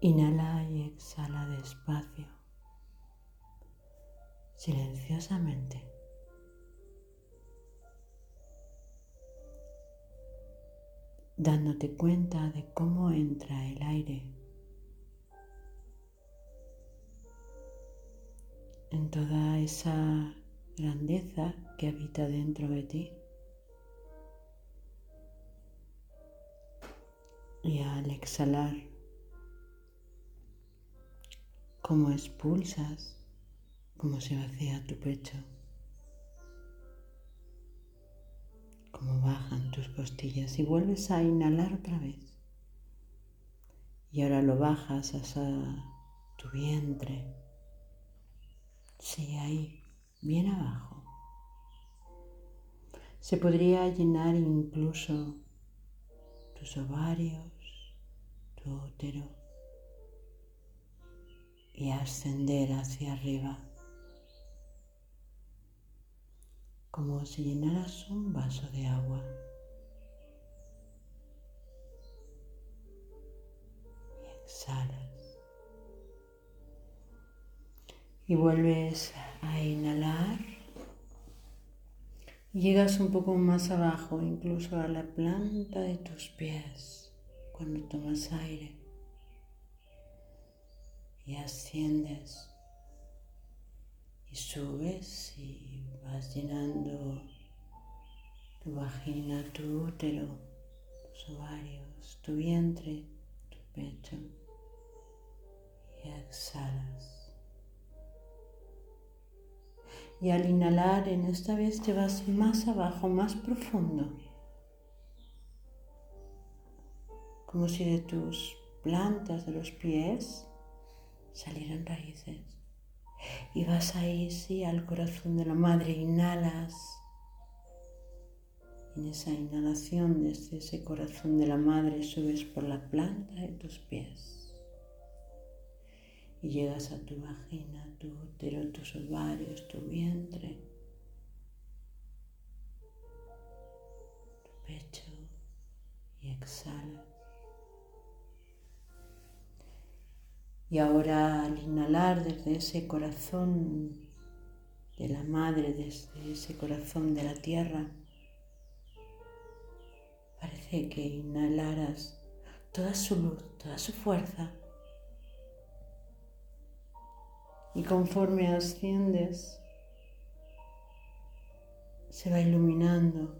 Inhala y exhala despacio, silenciosamente. dándote cuenta de cómo entra el aire en toda esa grandeza que habita dentro de ti. Y al exhalar, cómo expulsas, cómo se vacía tu pecho, cómo bajan tus costillas y vuelves a inhalar otra vez. Y ahora lo bajas hasta tu vientre. Sí, ahí, bien abajo. Se podría llenar incluso tus ovarios, tu útero y ascender hacia arriba, como si llenaras un vaso de agua. Y exhalas. Y vuelves a inhalar. Llegas un poco más abajo, incluso a la planta de tus pies, cuando tomas aire y asciendes. Y subes y vas llenando tu vagina, tu útero, tus ovarios, tu vientre, tu pecho. Y exhalas. Y al inhalar en esta vez te vas más abajo, más profundo, como si de tus plantas de los pies salieron raíces. Y vas ahí, sí, al corazón de la madre, inhalas. En esa inhalación desde ese corazón de la madre subes por la planta de tus pies. Y llegas a tu vagina, tu útero, tus ovarios, tu vientre, tu pecho y exhalas. Y ahora al inhalar desde ese corazón de la madre, desde ese corazón de la tierra, parece que inhalaras toda su luz, toda su fuerza. Y conforme asciendes, se va iluminando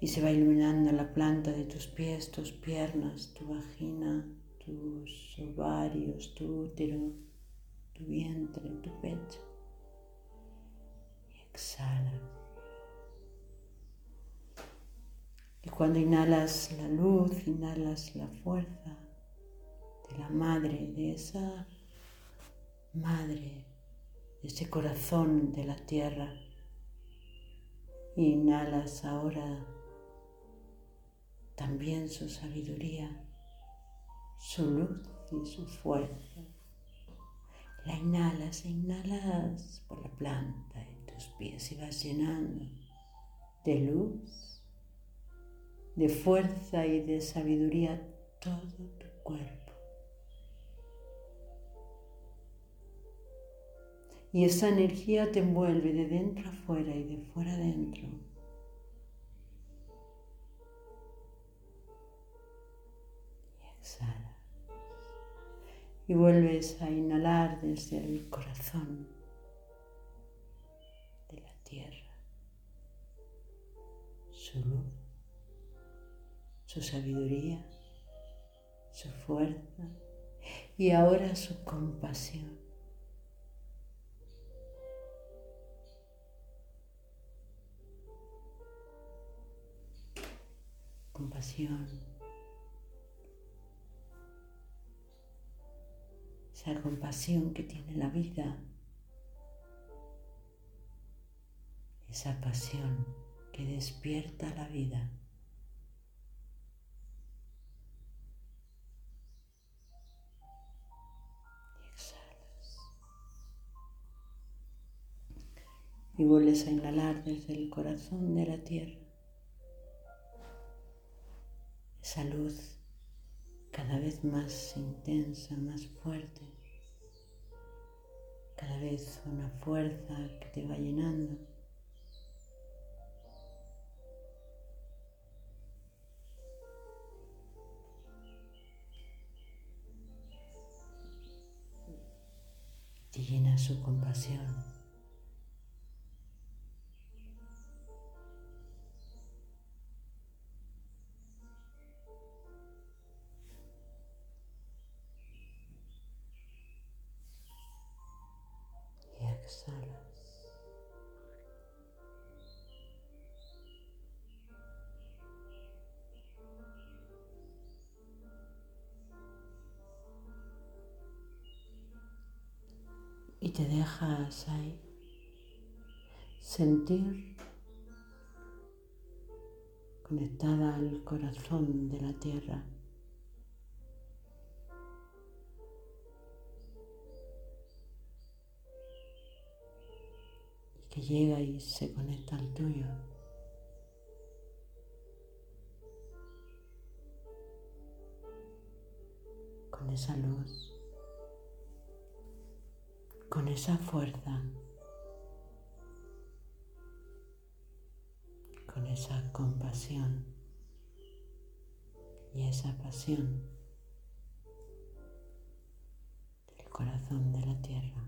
y se va iluminando la planta de tus pies, tus piernas, tu vagina, tus ovarios, tu útero, tu vientre, tu pecho. Y exhala. Y cuando inhalas la luz, inhalas la fuerza de la madre, de esa madre, de ese corazón de la tierra. inhalas ahora también su sabiduría su luz y su fuerza. La inhalas e inhalas por la planta de tus pies y vas llenando de luz, de fuerza y de sabiduría todo tu cuerpo. Y esa energía te envuelve de dentro afuera y de fuera adentro y vuelves a inhalar desde el corazón de la tierra su luz, su sabiduría, su fuerza y ahora su compasión. Compasión esa compasión que tiene la vida, esa pasión que despierta la vida. Y vuelves a inhalar desde el corazón de la tierra esa luz cada vez más intensa, más fuerte, cada vez una fuerza que te va llenando. Te llena su compasión. Y te dejas ahí sentir conectada al corazón de la tierra. y que llega y se conecta al tuyo. Con esa luz con esa fuerza, con esa compasión y esa pasión del corazón de la tierra.